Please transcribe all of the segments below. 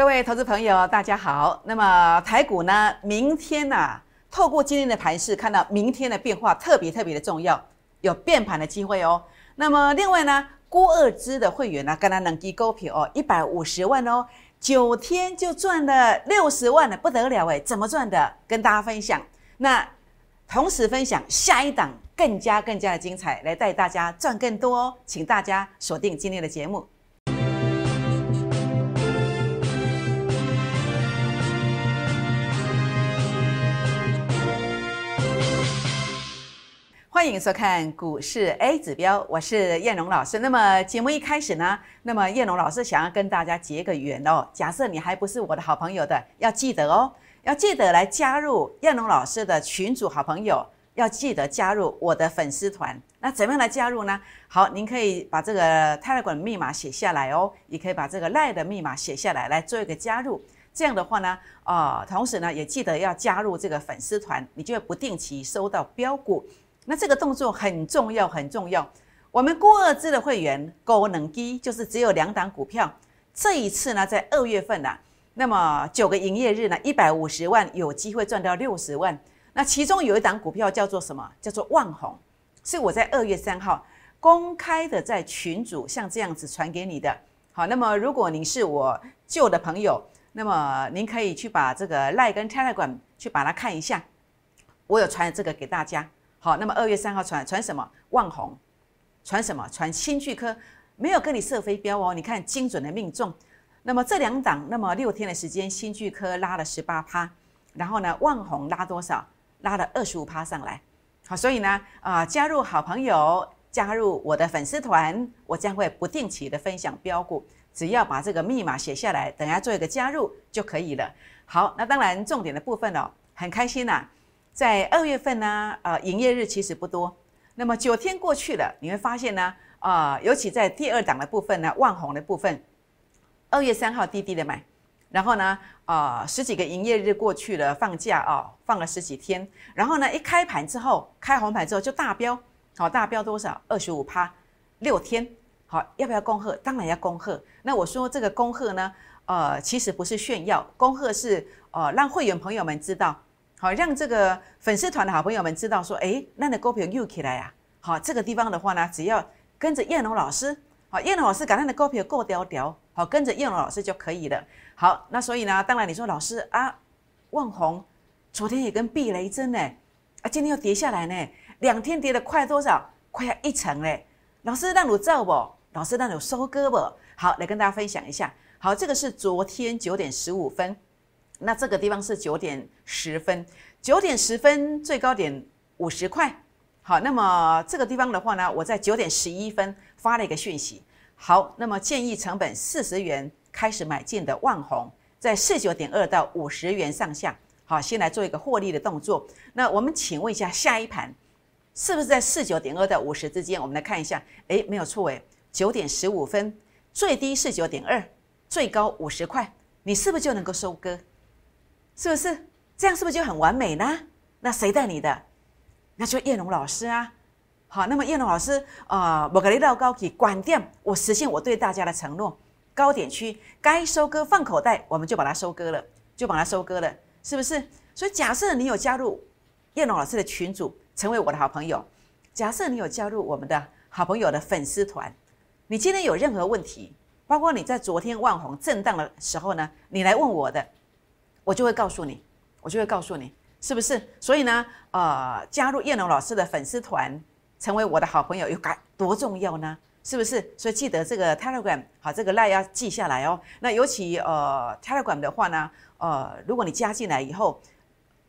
各位投资朋友，大家好。那么台股呢，明天呢、透过今天的盘势，看到明天的变化特别特别的重要，有变盘的机会哦。那么另外呢，郭二支的会员呢，跟他能低勾票哦，一百五十万哦，九天就赚了六十万了，不得了哎！怎么赚的？跟大家分享。那同时分享下一档更加更加的精彩，来带大家赚更多哦。请大家锁定今天的节目。欢迎收看股市 A 指标，我是燕荣老师。那么节目一开始呢，那么燕荣老师想要跟大家结个缘哦。假设你还不是我的好朋友的，要记得哦，要记得来加入燕荣老师的群组好朋友，要记得加入我的粉丝团。那怎么样来加入呢？好，您可以把这个 Telegram 密码写下来哦，也可以把这个 Line 的密码写下来，来做一个加入。这样的话呢，啊、同时呢，也记得要加入这个粉丝团，你就会不定期收到标股。那这个动作很重要，很重要。我们郭二支的会员高能低，就是只有两档股票。这一次呢，在二月份呢、那么九个营业日呢，一百五十万有机会赚到六十万。那其中有一档股票叫做什么？叫做万红，是我在二月三号公开的在群组像这样子传给你的。好，那么如果您是我旧的朋友，那么您可以去把这个 Line 跟 Telegram 去把它看一下，我有传这个给大家。好，那么二月三号传传什么？万红，传什么？传新巨科，没有跟你射飞镖哦。你看精准的命中。那么这两档，那么六天的时间，新巨科拉了十八趴，然后呢，万红拉多少？拉了二十五趴上来。好，所以呢，啊、加入好朋友，加入我的粉丝团，我将会不定期的分享标股，只要把这个密码写下来，等下做一个加入就可以了。好，那当然重点的部分哦，很开心呐、在二月份呢，呃，营业日其实不多，那么九天过去了，你会发现呢，啊、尤其在第二档的部分呢，万红的部分，二月三号滴滴的买，然后呢，啊、十几个营业日过去了，放假哦，放了十几天，然后呢，一开盘之后，开红盘之后就大飙，好、大飙多少？二十五趴，六天，好，要不要恭贺？当然要恭贺。那我说这个恭贺呢，呃，其实不是炫耀，恭贺是呃让会员朋友们知道。好，让这个粉丝团的好朋友们知道说，哎，那的股票又起来啊！好，这个地方的话呢，只要跟着燕龙老师，好，燕龙老师把那的股票够调调，好，跟着燕龙老师就可以了。好，那所以呢，当然你说老师啊，万红昨天也跟避雷针呢，啊，今天又跌下来呢，两天跌了快多少？快要一成嘞！老师让你照不？老师让你收割不？好，来跟大家分享一下。好，这个是昨天九点十五分。那这个地方是九点十分，九点十分最高点五十块。好，那么这个地方的话呢，我在九点十一分发了一个讯息。好，那么建议成本四十元开始买进的万红，在四九点二到五十元上下。好，先来做一个获利的动作。那我们请问一下，下一盘是不是在四九点二到五十之间？我们来看一下，诶，没有错诶，九点十五分最低四九点二，最高五十块，你是不是就能够收割？是不是这样？是不是就很完美呢？那谁带你的？那就叶龙老师啊。好，那么叶龙老师啊，我给你到高级管店，我实现我对大家的承诺。高点区该收割放口袋，我们就把它收割了，就把它收割了，是不是？所以假设你有加入叶龙老师的群组，成为我的好朋友；假设你有加入我们的好朋友的粉丝团，你今天有任何问题，包括你在昨天万红震荡的时候呢，你来问我的。我就会告诉你，我就会告诉你，是不是？所以呢，呃，加入叶龙老师的粉丝团，成为我的好朋友，有该多重要呢？是不是？所以记得这个 Telegram 好，这个 line 要记下来哦。那尤其呃 Telegram 的话呢，呃，如果你加进来以后，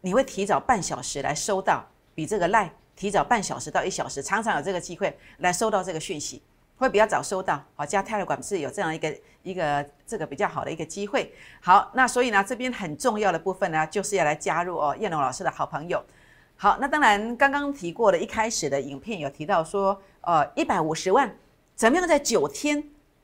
你会提早半小时来收到，比这个 line 提早半小时到一小时，常常有这个机会来收到这个讯息。会比较早收到，好加 Telegram 是有这样一个一个这个比较好的一个机会。好，那所以呢，这边很重要的部分呢，就是要来加入哦，燕龙老师的好朋友。好，那当然刚刚提过的，一开始的影片有提到说，呃，一百五十万，怎么样在九天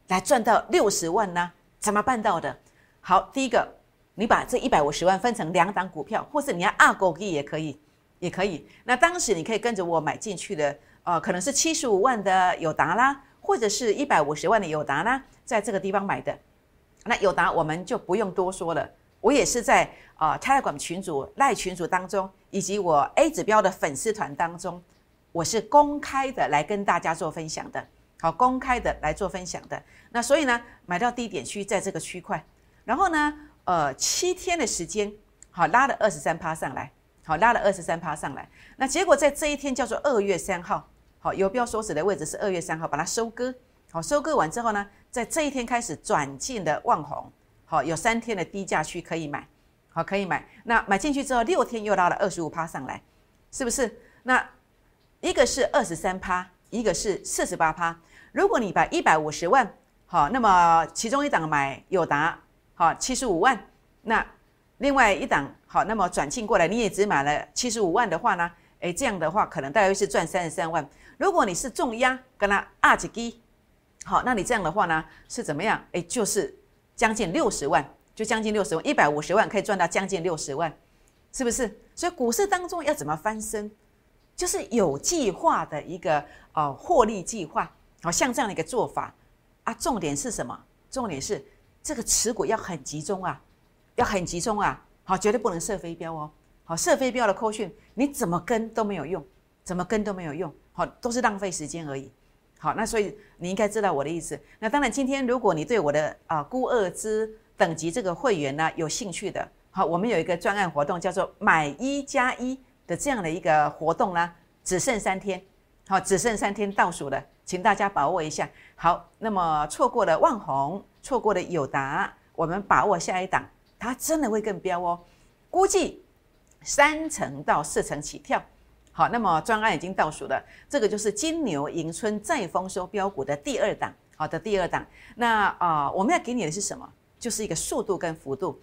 来赚到六十万呢？怎么办到的？好，第一个，你把这一百五十万分成两档股票，或是你要二狗币也可以，也可以。那当时你可以跟着我买进去的，呃，可能是七十五万的友达啦。或者是一百五十万的友达呢，在这个地方买的，那友达我们就不用多说了，我也是在啊 Telegram 群组、赖群组当中，以及我 A 指标的粉丝团当中，我是公开的来跟大家做分享的，好，公开的来做分享的。那所以呢，买到低点区在这个区块，然后呢，呃，七天的时间，好拉了二十三趴上来，好拉了二十三趴上来。那结果在这一天叫做二月三号，好，有标所指的位置是二月三号，把它收割，好，收割完之后呢，在这一天开始转进的万红，好，有三天的低价区可以买，好，可以买。那买进去之后，六天又拉了二十五趴上来，是不是？那一个是二十三趴，一个是四十八趴。如果你把一百五十万好，那么其中一档买友达，好七十五万，那另外一档好，那么转进过来你也只买了七十五万的话呢？诶，这样的话可能大约是赚三十三万。如果你是重压跟它二级低，好，那你这样的话呢是怎么样？诶，就是将近六十万，就将近六十万，一百五十万可以赚到将近六十万，是不是？所以股市当中要怎么翻身，就是有计划的一个呃获利计划，好像这样的一个做法。啊，重点是什么？重点是这个持股要很集中啊，要很集中啊，好，绝对不能射飞镖哦。好，射飞镖的扣讯，你怎么跟都没有用，怎么跟都没有用，好，都是浪费时间而已。好，那所以你应该知道我的意思。那当然，今天如果你对我的啊估二之等级这个会员呢有兴趣的，好，我们有一个专案活动叫做买一加一的这样的一个活动呢，只剩三天，好，只剩三天倒数了。请大家把握一下。好，那么错过了万红，错过了友达，我们把握下一档，它真的会更飙哦。估计三成到四成起跳。好，那么专案已经倒数了，这个就是金牛迎春再丰收标股的第二档。好的，第二档。那啊，我们要给你的是什么？就是一个速度跟幅度。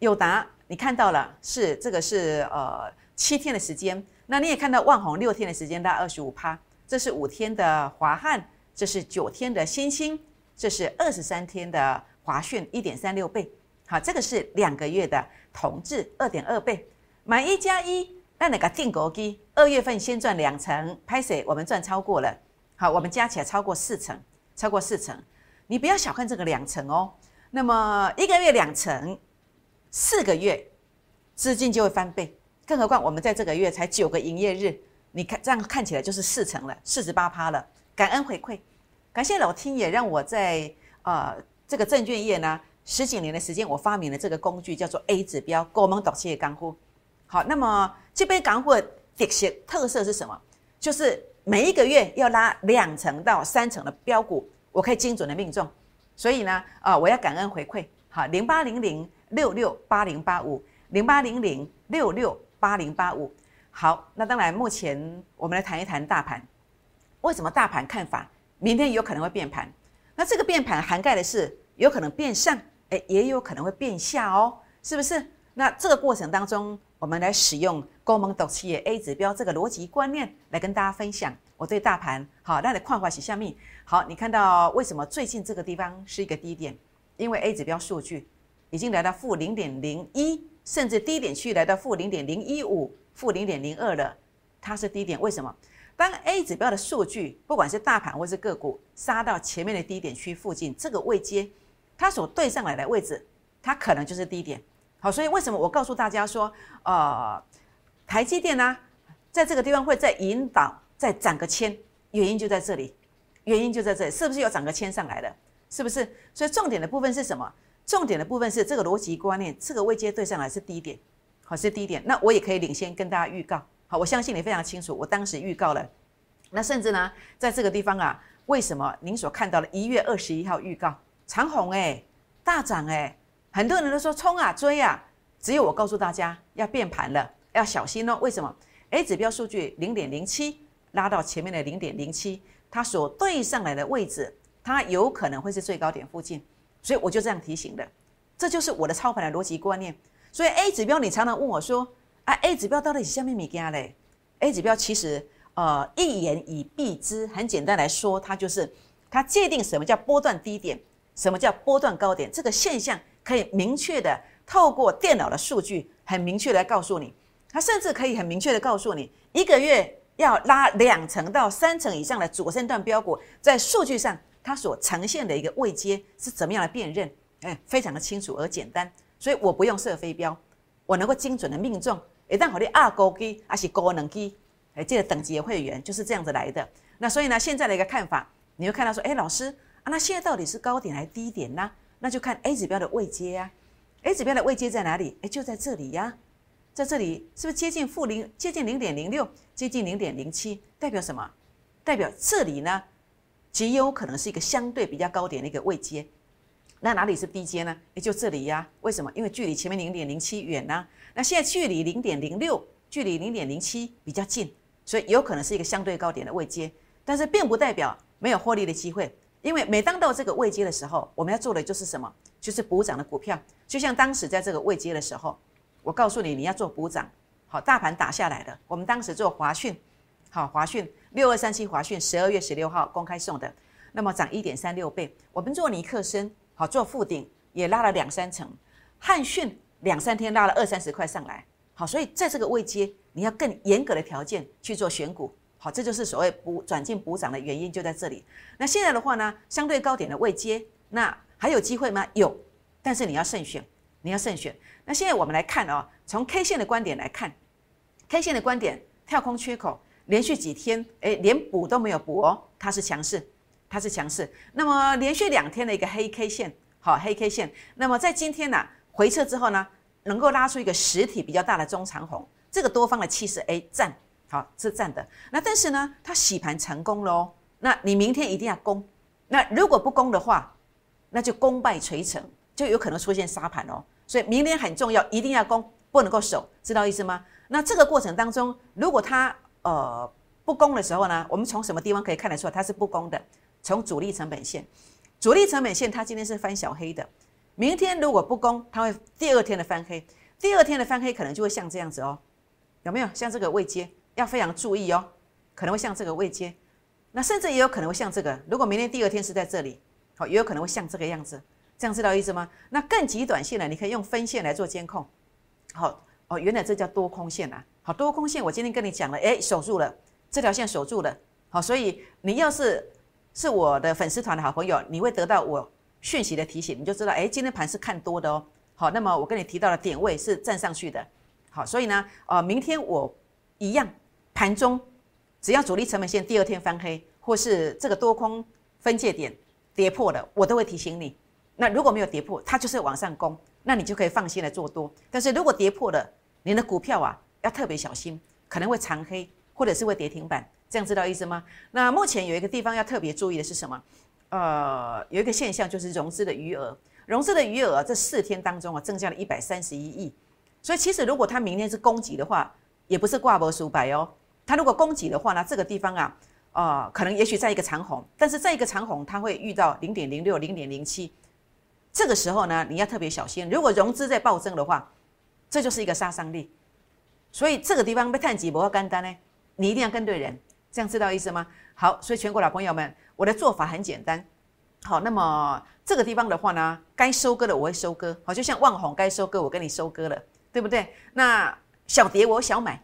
友达，你看到了，是这个是呃七天的时间。那你也看到万红六天的时间，大概二十五趴。这是五天的华汉，这是九天的新星，这是二十三天的华讯，一点三六倍。好，这个是两个月的同质，二点二倍。买一加一，那那个定格机，二月份先赚两成，拍谁？我们赚超过了。好，我们加起来超过四成，超过四成。你不要小看这个两成哦。那么一个月两成，四个月资金就会翻倍。更何况我们在这个月才九个营业日。你看，这样看起来就是四成了，四十八趴了。感恩回馈，感谢老天爷让我在呃这个证券业呢十几年的时间，我发明了这个工具，叫做 A 指标，高门导企业干货。好，那么这杯港货特色特色是什么？就是每一个月要拉两成到三成的标股，我可以精准的命中。所以呢，啊，我要感恩回馈。好，零八零零六六八零八五，零八零零六六八零八五。好，那当然，目前我们来谈一谈大盘。为什么大盘看法明天有可能会变盘？那这个变盘涵盖的是有可能变上，哎，也有可能会变下哦，是不是？那这个过程当中，我们来使用高蒙斗企业 A 指标这个逻辑观念来跟大家分享我对大盘好，那你看法是下面。好，你看到为什么最近这个地方是一个低点？因为 A 指标数据已经来到负零点零一，甚至低点区来到负零点零一五。负零点零二了，它是低点。为什么？当 A 指标的数据，不管是大盘或是个股，杀到前面的低点区附近，这个位阶，它所对上来的位置，它可能就是低点。好，所以为什么我告诉大家说，呃，台积电呢，在这个地方会再引导再涨个千，原因就在这里，原因就在这里，是不是有涨个千上来了？是不是？所以重点的部分是什么？重点的部分是这个逻辑观念，这个位阶对上来是低点。好，是第一点。那我也可以领先跟大家预告。好，我相信你非常清楚，我当时预告了。那甚至呢，在这个地方啊，为什么您所看到的一月二十一号预告长虹哎大涨哎，很多人都说冲啊追啊，只有我告诉大家要变盘了，要小心哦。为什么？A 指标数据零点零七拉到前面的零点零七，它所对上来的位置，它有可能会是最高点附近，所以我就这样提醒的。这就是我的操盘的逻辑观念。所以 A 指标，你常常问我说：“啊，A 指标到底是下面米加嘞？”A 指标其实呃一言以蔽之，很简单来说，它就是它界定什么叫波段低点，什么叫波段高点，这个现象可以明确的透过电脑的数据很明确的告诉你。它甚至可以很明确的告诉你，一个月要拉两成到三成以上的主升段标股，在数据上它所呈现的一个位阶是怎么样的辨认。哎，非常的清楚而简单，所以我不用设飞镖，我能够精准的命中。一旦好你二高机还是高能机，哎，这个等级的会员就是这样子来的。那所以呢，现在的一个看法，你会看到说，哎，老师啊，那现在到底是高点还是低点呢？那就看 A 指标的位阶呀。A 指标的位阶在哪里？哎，就在这里呀，在这里是不是接近负零，接近零点零六，接近零点零七？代表什么？代表这里呢，极有可能是一个相对比较高点的一个位阶。那哪里是低阶呢？也就这里呀。为什么？因为距离前面零点零七远呢。那现在距离零点零六，距离零点零七比较近，所以有可能是一个相对高点的位阶。但是并不代表没有获利的机会。因为每当到这个位阶的时候，我们要做的就是什么？就是补涨的股票。就像当时在这个位阶的时候，我告诉你你要做补涨。好，大盘打下来的，我们当时做华讯，好，华讯六二三七华讯，十二月十六号公开送的，那么涨一点三六倍。我们做尼克森，好，做附顶也拉了两三成，汉讯两三天拉了二三十块上来，好，所以在这个位阶，你要更严格的条件去做选股。好，这就是所谓补转进补涨的原因，就在这里。那现在的话呢，相对高点的未接，那还有机会吗？有，但是你要慎选，你要慎选。那现在我们来看哦，从 K 线的观点来看，K 线的观点，跳空缺口连续几天，哎，连补都没有补哦，它是强势，它是强势。那么连续两天的一个黑 K 线，好，黑 K 线，那么在今天呢回撤之后呢，能够拉出一个实体比较大的中长红，这个多方的气势，哎，赞。好是站的，那但是呢，它洗盘成功了哦，那你明天一定要攻，那如果不攻的话，那就功败垂成，就有可能出现杀盘哦。所以明天很重要，一定要攻，不能够守，知道意思吗？那这个过程当中，如果它呃不攻的时候呢，我们从什么地方可以看得出来它是不攻的？从主力成本线，主力成本线它今天是翻小黑的，明天如果不攻，它会第二天的翻黑，第二天的翻黑可能就会像这样子哦，有没有像这个位阶？要非常注意哦，可能会像这个位阶，那甚至也有可能会像这个。如果明天第二天是在这里，好，也有可能会像这个样子。这样知道意思吗？那更极短线了，你可以用分线来做监控。好哦，原来这叫多空线啊。好，多空线我今天跟你讲了，哎，守住了这条线，守住了。好，所以你要是是我的粉丝团的好朋友，你会得到我讯息的提醒，你就知道，哎，今天盘是看多的哦。好，那么我跟你提到的点位是站上去的。好，所以呢，呃，明天我一样。盘中只要主力成本线第二天翻黑，或是这个多空分界点跌破了，我都会提醒你。那如果没有跌破，它就是往上攻，那你就可以放心的做多。但是如果跌破了，你的股票啊要特别小心，可能会长黑，或者是会跌停板。这样知道意思吗？那目前有一个地方要特别注意的是什么？呃，有一个现象就是融资的余额，融资的余额这四天当中啊增加了一百三十一亿。所以其实如果它明天是攻击的话，也不是挂波数白哦。它如果攻击的话呢，这个地方啊，呃，可能也许在一个长红，但是在一个长红，它会遇到零点零六、零点零七，这个时候呢，你要特别小心。如果融资在暴增的话，这就是一个杀伤力。所以这个地方被探几不要干单呢，你一定要跟对人，这样知道意思吗？好，所以全国老朋友们，我的做法很简单。好，那么这个地方的话呢，该收割的我会收割，好，就像万红该收割，我跟你收割了，对不对？那小跌我小买。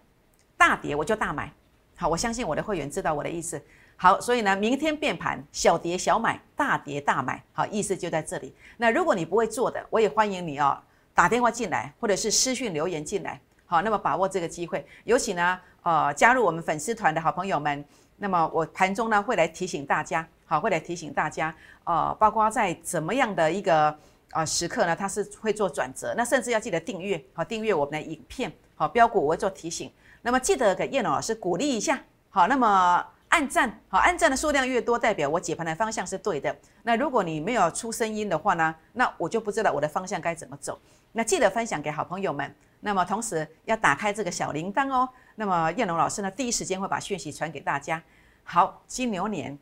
大跌我就大买，好，我相信我的会员知道我的意思。好，所以呢，明天变盘，小跌小买，大跌大买，好，意思就在这里。那如果你不会做的，我也欢迎你哦，打电话进来，或者是私讯留言进来。好，那么把握这个机会，尤其呢，呃，加入我们粉丝团的好朋友们，那么我盘中呢会来提醒大家，好，会来提醒大家，呃，包括在怎么样的一个呃时刻呢，它是会做转折，那甚至要记得订阅，好，订阅我们的影片，好，标股我会做提醒。那么记得给叶龙老师鼓励一下，好，那么按赞，好，按赞的数量越多，代表我解盘的方向是对的。那如果你没有出声音的话呢，那我就不知道我的方向该怎么走。那记得分享给好朋友们，那么同时要打开这个小铃铛哦。那么叶龙老师呢，第一时间会把讯息传给大家。好，金牛年，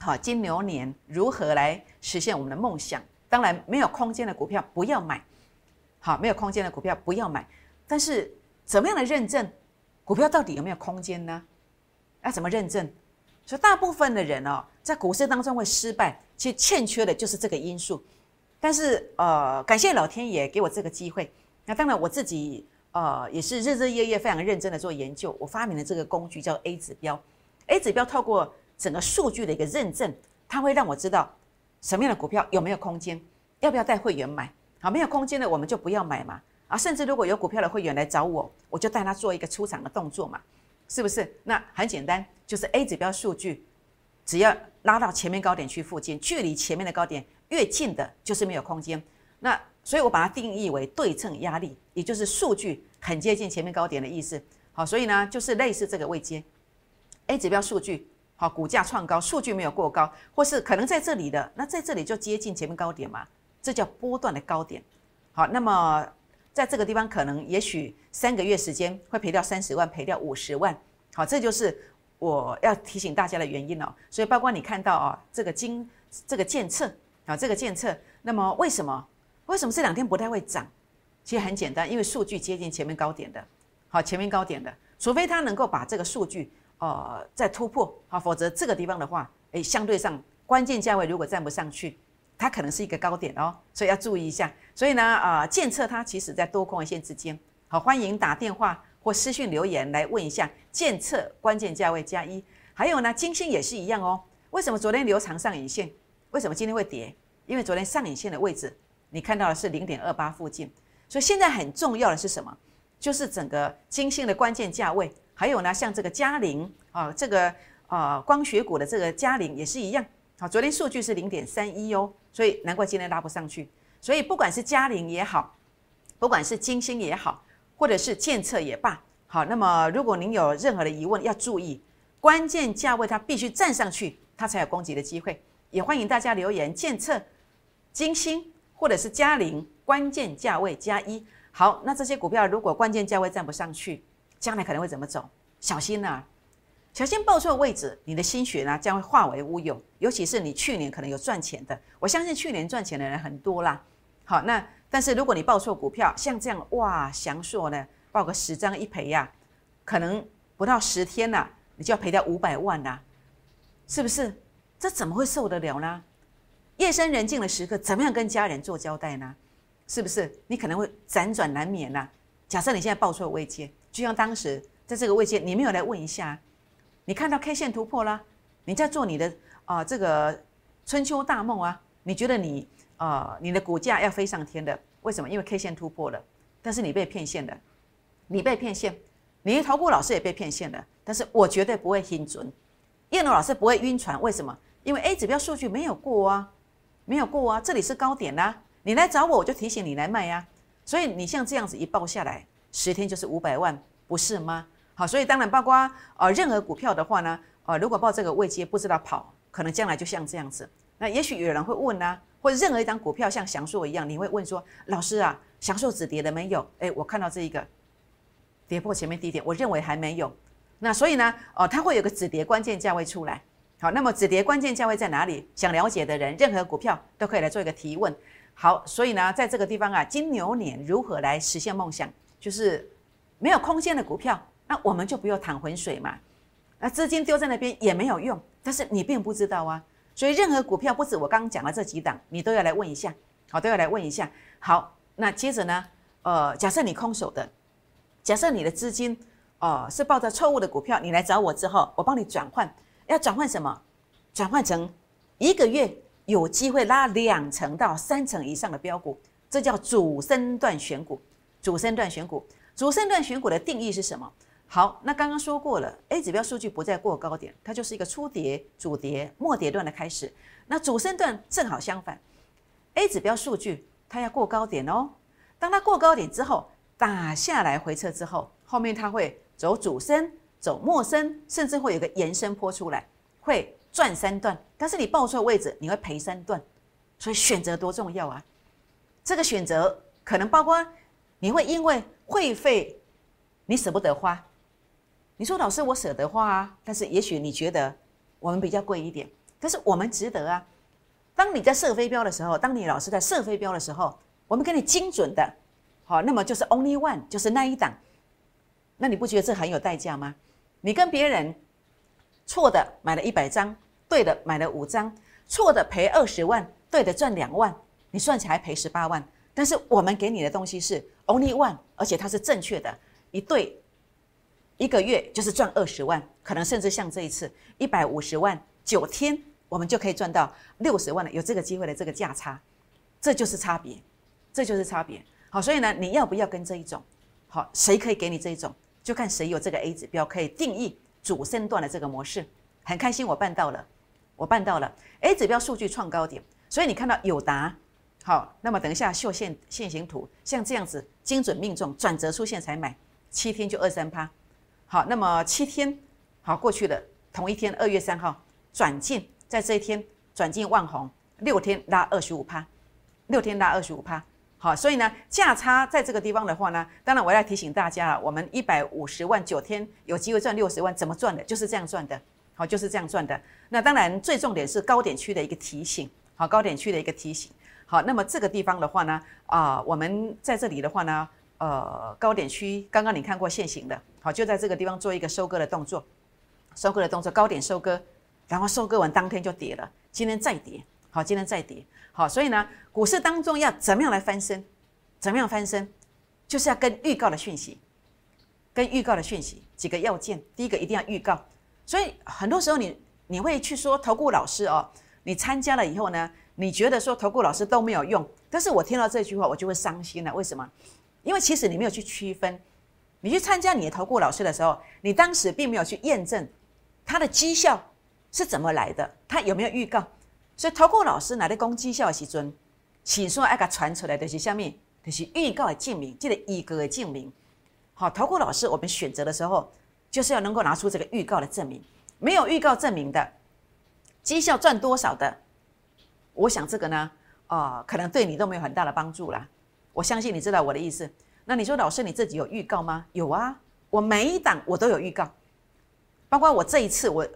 好，金牛年如何来实现我们的梦想？当然，没有空间的股票不要买，好，没有空间的股票不要买。但是怎么样的认证？股票到底有没有空间呢？要怎么认证？所以大部分的人哦，在股市当中会失败，其实欠缺的就是这个因素。但是呃，感谢老天爷给我这个机会。那当然我自己呃也是日日夜夜非常认真的做研究。我发明了这个工具叫 A 指标。A 指标透过整个数据的一个认证，它会让我知道什么样的股票有没有空间。要不要带会员买？好，没有空间的我们就不要买嘛。啊，甚至如果有股票的会员来找我，我就带他做一个出场的动作嘛，是不是？那很简单，就是 A 指标数据，只要拉到前面高点区附近，距离前面的高点越近的，就是没有空间。那所以我把它定义为对称压力，也就是数据很接近前面高点的意思。好，所以呢，就是类似这个位阶，A 指标数据好，股价创高，数据没有过高，或是可能在这里的，那在这里就接近前面高点嘛，这叫波段的高点。好，那么。在这个地方，可能也许三个月时间会赔掉三十万，赔掉五十万。好，这就是我要提醒大家的原因哦。所以，包括你看到啊，这个金这个监测啊，这个监测，那么为什么为什么这两天不太会涨？其实很简单，因为数据接近前面高点的，好，前面高点的，除非它能够把这个数据呃再突破，好，否则这个地方的话，诶，相对上关键价位如果站不上去。它可能是一个高点哦，所以要注意一下。所以呢，啊，监测它其实在多空一线之间。好，欢迎打电话或私讯留言来问一下监测关键价位加一。还有呢，金星也是一样哦。为什么昨天留长上影线？为什么今天会跌？因为昨天上影线的位置你看到的是零点二八附近。所以现在很重要的是什么？就是整个金星的关键价位。还有呢，像这个嘉陵啊，这个啊光学股的这个嘉陵也是一样。好，昨天数据是零点三一哦。所以难怪今天拉不上去。所以不管是嘉陵也好，不管是金星也好，或者是建测也罢，好，那么如果您有任何的疑问，要注意关键价位它必须站上去，它才有攻击的机会。也欢迎大家留言建测、金星或者是嘉陵关键价位加一。好，那这些股票如果关键价位站不上去，将来可能会怎么走？小心呐！小心报错位置，你的心血呢将会化为乌有。尤其是你去年可能有赚钱的，我相信去年赚钱的人很多啦。好，那但是如果你报错股票，像这样哇，祥硕呢报个十张一赔呀，可能不到十天呐，你就要赔掉五百万呐，是不是？这怎么会受得了呢？夜深人静的时刻，怎么样跟家人做交代呢？是不是？你可能会辗转难眠呐。假设你现在报错位阶，就像当时在这个位阶，你没有来问一下。你看到 K 线突破了，你在做你的啊这个春秋大梦啊？你觉得你啊你的股价要飞上天的？为什么？因为 K 线突破了，但是你被骗线了，你被骗线，你的投顾老师也被骗线了。但是我绝对不会听准，叶龙老师不会晕船。为什么？因为 A 指标数据没有过啊，没有过啊，这里是高点啦。你来找我，我就提醒你来卖呀。所以你像这样子一报下来，十天就是五百万，不是吗？好，所以当然包括呃任何股票的话呢，呃如果报这个位阶不知道跑，可能将来就像这样子。那也许有人会问呢，或者任何一张股票像祥硕一样，你会问说，老师啊，祥硕止跌了没有？哎，我看到这一个跌破前面低点，我认为还没有。那所以呢，哦，它会有个止跌关键价位出来。好，那么止跌关键价位在哪里？想了解的人，任何股票都可以来做一个提问。好，所以呢，在这个地方啊，金牛年如何来实现梦想？就是没有空间的股票。那我们就不要淌浑水嘛，那资金丢在那边也没有用，但是你并不知道啊，所以任何股票不止我刚刚讲的这几档，你都要来问一下，好，都要来问一下。好，那接着呢，呃，假设你空手的，假设你的资金，呃，是抱着错误的股票，你来找我之后，我帮你转换，要转换什么？转换成一个月有机会拉两成到三成以上的标股，这叫主升段选股。主升段选股，主升段选股的定义是什么？好，那刚刚说过了，A 指标数据不再过高点，它就是一个初跌、主跌、末跌段的开始。那主升段正好相反，A 指标数据它要过高点哦。当它过高点之后，打下来回撤之后，后面它会走主升、走末升，甚至会有个延伸坡出来，会赚三段。但是你报错位置，你会赔三段。所以选择多重要啊！这个选择可能包括你会因为会费你舍不得花。你说老师，我舍得花啊，但是也许你觉得我们比较贵一点，但是我们值得啊。当你在射飞镖的时候，当你老师在射飞镖的时候，我们给你精准的，好，那么就是 only one，就是那一档。那你不觉得这很有代价吗？你跟别人错的买了一百张，对的买了五张，错的赔二十万，对的赚两万，你算起来赔十八万。但是我们给你的东西是 only one，而且它是正确的，一对。一个月就是赚二十万，可能甚至像这一次一百五十万，九天我们就可以赚到六十万了。有这个机会的这个价差，这就是差别，这就是差别。好，所以呢，你要不要跟这一种？好，谁可以给你这一种？就看谁有这个 A 指标可以定义主升段的这个模式。很开心，我办到了，我办到了 A 指标数据创高点。所以你看到有达，好，那么等一下秀线线形图，像这样子精准命中，转折出现才买，七天就二三趴。好，那么七天好过去的同一天，二月三号转进，在这一天转进万红，六天拉二十五趴，六天拉二十五趴。好，所以呢，价差在这个地方的话呢，当然我要提醒大家了，我们一百五十万九天有机会赚六十万，怎么赚的？就是这样赚的。好，就是这样赚的。那当然，最重点是高点区的一个提醒。好，高点区的一个提醒。好，那么这个地方的话呢，啊，我们在这里的话呢，呃，高点区刚刚你看过现行的，好，就在这个地方做一个收割的动作，收割的动作，高点收割，然后收割完当天就跌了，今天再跌，好，今天再跌。好，所以呢，股市当中要怎么样来翻身？怎么样翻身？就是要跟预告的讯息，跟预告的讯息几个要件。第一个一定要预告。所以很多时候你你会去说投顾老师哦，你参加了以后呢，你觉得说投顾老师都没有用。但是我听到这句话我就会伤心了。为什么？因为其实你没有去区分，你去参加你的投顾老师的时候，你当时并没有去验证他的绩效是怎么来的，他有没有预告。所以投顾老师拿的攻绩效的时阵，起说爱个传出来的是下面，就是预告的证明，记得一个的证明。好，投顾老师我们选择的时候，就是要能够拿出这个预告的证明。没有预告证明的绩效赚多少的，我想这个呢，啊，可能对你都没有很大的帮助啦。我相信你知道我的意思。那你说老师你自己有预告吗？有啊，我每一档我都有预告，包括我这一次我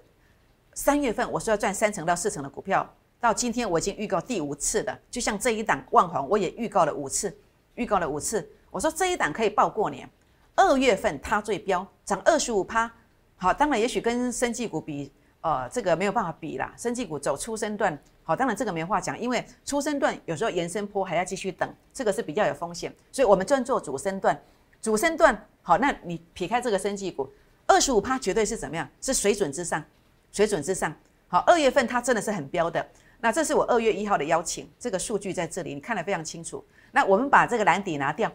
三月份我说要赚三成到四成的股票。到今天我已经预告第五次的，就像这一档万红，我也预告了五次，预告了五次。我说这一档可以报过年，二月份它最标，涨二十五趴。好，当然也许跟生技股比，呃，这个没有办法比啦。生技股走出生段，好，当然这个没话讲，因为出生段有时候延伸坡还要继续等，这个是比较有风险。所以我们专做主升段，主升段好，那你撇开这个生技股，二十五趴绝对是怎么样？是水准之上，水准之上。好，二月份它真的是很标的。那这是我二月一号的邀请，这个数据在这里，你看得非常清楚。那我们把这个蓝底拿掉，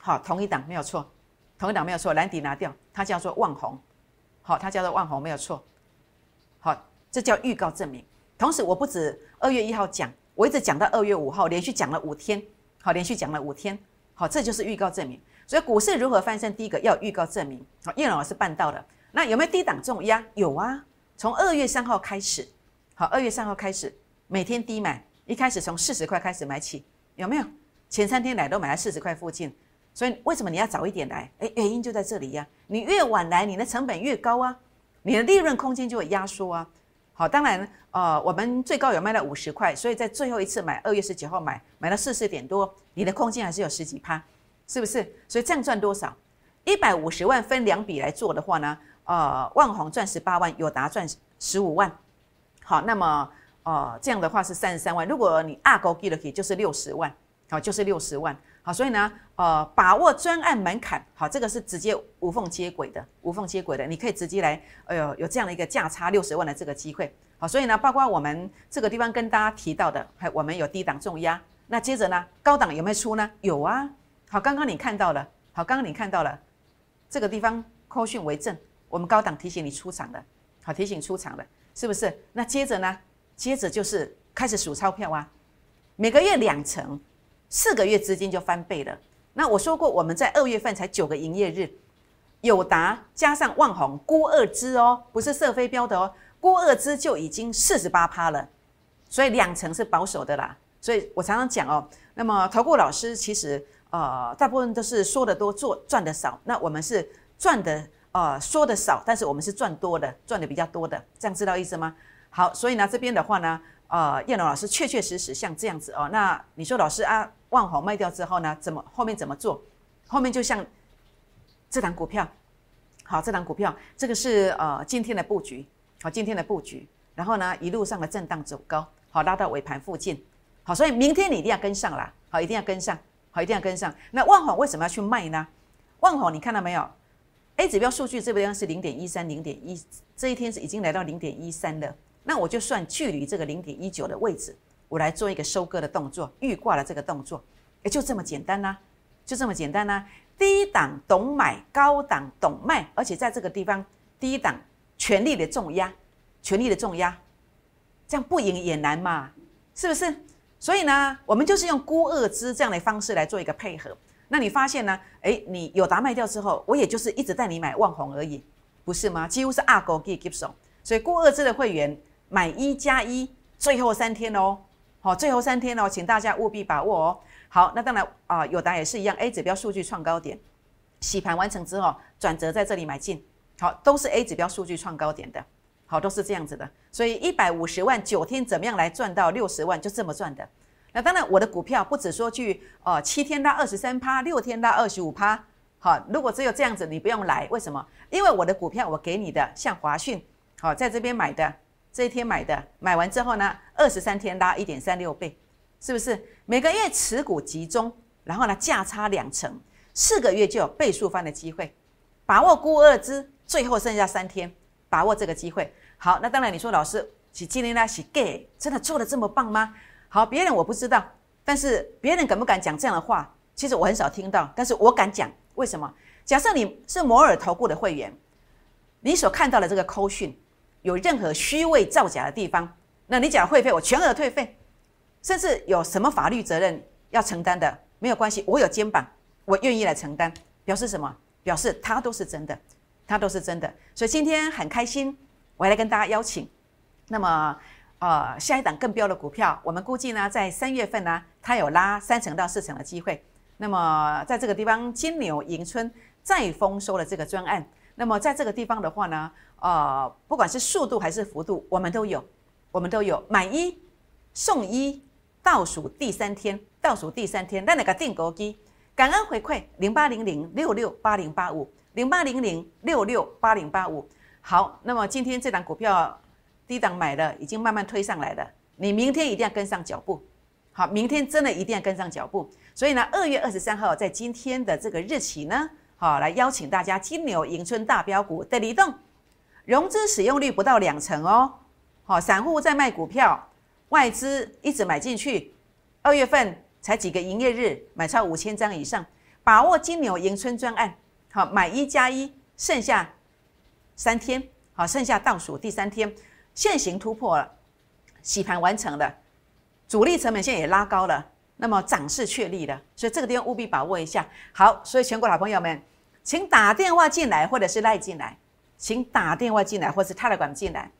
好，同一档没有错，同一档没有错，蓝底拿掉，它叫做万红，好，它叫做万红没有错，好，这叫预告证明。同时，我不止二月一号讲，我一直讲到二月五号，连续讲了五天，好，连续讲了五天，好，这就是预告证明。所以股市如何翻身，第一个要预告证明，好，叶老师办到了。那有没有低档重压？有啊，从二月三号开始，好，二月三号开始。每天低买，一开始从四十块开始买起，有没有？前三天来都买在四十块附近，所以为什么你要早一点来？诶，原因就在这里呀。你越晚来，你的成本越高啊，你的利润空间就会压缩啊。好，当然，呃，我们最高有卖到五十块，所以在最后一次买，二月十九号买，买到四十点多，你的空间还是有十几趴，是不是？所以这样赚多少？一百五十万分两笔来做的话呢？呃，万红赚十八万，友达赚十五万。好，那么。呃，这样的话是三十三万。如果你二勾给了可以，就是六十万，好，就是六十万。好，所以呢，呃，把握专案门槛，好，这个是直接无缝接轨的，无缝接轨的，你可以直接来，哎呦，有这样的一个价差六十万的这个机会。好，所以呢，包括我们这个地方跟大家提到的，还我们有低档重压，那接着呢，高档有没有出呢？有啊。好，刚刚你看到了，好，刚刚你看到了这个地方扣讯为证，我们高档提醒你出场的，好，提醒出场了，是不是？那接着呢？接着就是开始数钞票啊，每个月两成，四个月资金就翻倍了。那我说过，我们在二月份才九个营业日，友达加上万宏估二支哦，不是射飞镖的哦，估二支就已经四十八趴了，所以两成是保守的啦。所以我常常讲哦，那么投顾老师其实呃大部分都是说的多做赚的少，那我们是赚的呃说的少，但是我们是赚多的，赚的比较多的，这样知道意思吗？好，所以呢，这边的话呢，呃，叶龙老师确确实实像这样子哦。那你说老师啊，万红卖掉之后呢，怎么后面怎么做？后面就像这档股票，好，这档股票，这个是呃今天的布局，好，今天的布局，然后呢，一路上的震荡走高，好，拉到尾盘附近，好，所以明天你一定要跟上啦，好，一定要跟上，好，一定要跟上。那万红为什么要去卖呢？万红，你看到没有？A 指标数据这边是零点一三，零点一，这一天是已经来到零点一三了。那我就算距离这个零点一九的位置，我来做一个收割的动作，预挂的这个动作，也就这么简单呐，就这么简单呐。低档懂买，高档懂卖，而且在这个地方，低档全力的重压，全力的重压，这样不赢也难嘛，是不是？所以呢，我们就是用估二支这样的方式来做一个配合。那你发现呢？哎，你有达卖掉之后，我也就是一直带你买万红而已，不是吗？几乎是二狗给接手。所以估二支的会员买一加一，最后三天哦，好，最后三天哦，请大家务必把握哦。好，那当然啊，友达也是一样，A 指标数据创高点，洗盘完成之后转折在这里买进，好，都是 A 指标数据创高点的，好，都是这样子的。所以一百五十万九天怎么样来赚到六十万，就这么赚的。那当然，我的股票不止说去哦，七天拉二十三趴，六天拉二十五趴，好，如果只有这样子，你不用来，为什么？因为我的股票我给你的像华讯，好，在这边买的这一天买的，买完之后呢，二十三天拉一点三六倍。是不是每个月持股集中，然后呢价差两成，四个月就有倍数翻的机会，把握估二支，最后剩下三天，把握这个机会。好，那当然你说老师，是今天呢是 gay，真的做的这么棒吗？好，别人我不知道，但是别人敢不敢讲这样的话？其实我很少听到，但是我敢讲，为什么？假设你是摩尔投顾的会员，你所看到的这个扣讯有任何虚伪造假的地方，那你讲会费，我全额退费。甚至有什么法律责任要承担的没有关系，我有肩膀，我愿意来承担。表示什么？表示它都是真的，它都是真的。所以今天很开心，我来跟大家邀请。那么，呃，下一档更标的股票，我们估计呢，在三月份呢，它有拉三成到四成的机会。那么，在这个地方，金牛迎春再丰收的这个专案，那么在这个地方的话呢，呃，不管是速度还是幅度，我们都有，我们都有买一送一。倒数第三天，倒数第三天，那那个定格机，感恩回馈零八零零六六八零八五零八零零六六八零八五。好，那么今天这档股票低档买的已经慢慢推上来了，你明天一定要跟上脚步。好，明天真的一定要跟上脚步。所以呢，二月二十三号在今天的这个日期呢，好来邀请大家金牛迎春大标股的移动，融资使用率不到两成哦。好，散户在卖股票。外资一直买进去，二月份才几个营业日，买超五千张以上，把握金牛迎春专案，好买一加一，剩下三天，好剩下倒数第三天，现行突破了，洗盘完成了，主力成本线也拉高了，那么涨势确立了，所以这个地方务必把握一下。好，所以全国老朋友们，请打电话进来，或者是赖进来，请打电话进来，或是泰来管进来，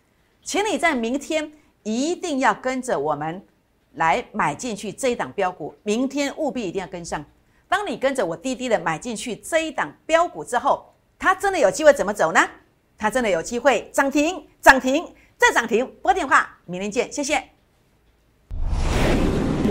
请你在明天。一定要跟着我们来买进去这一档标股，明天务必一定要跟上。当你跟着我滴滴的买进去这一档标股之后，它真的有机会怎么走呢？它真的有机会涨停，涨停再涨停。拨电话，明天见，谢谢。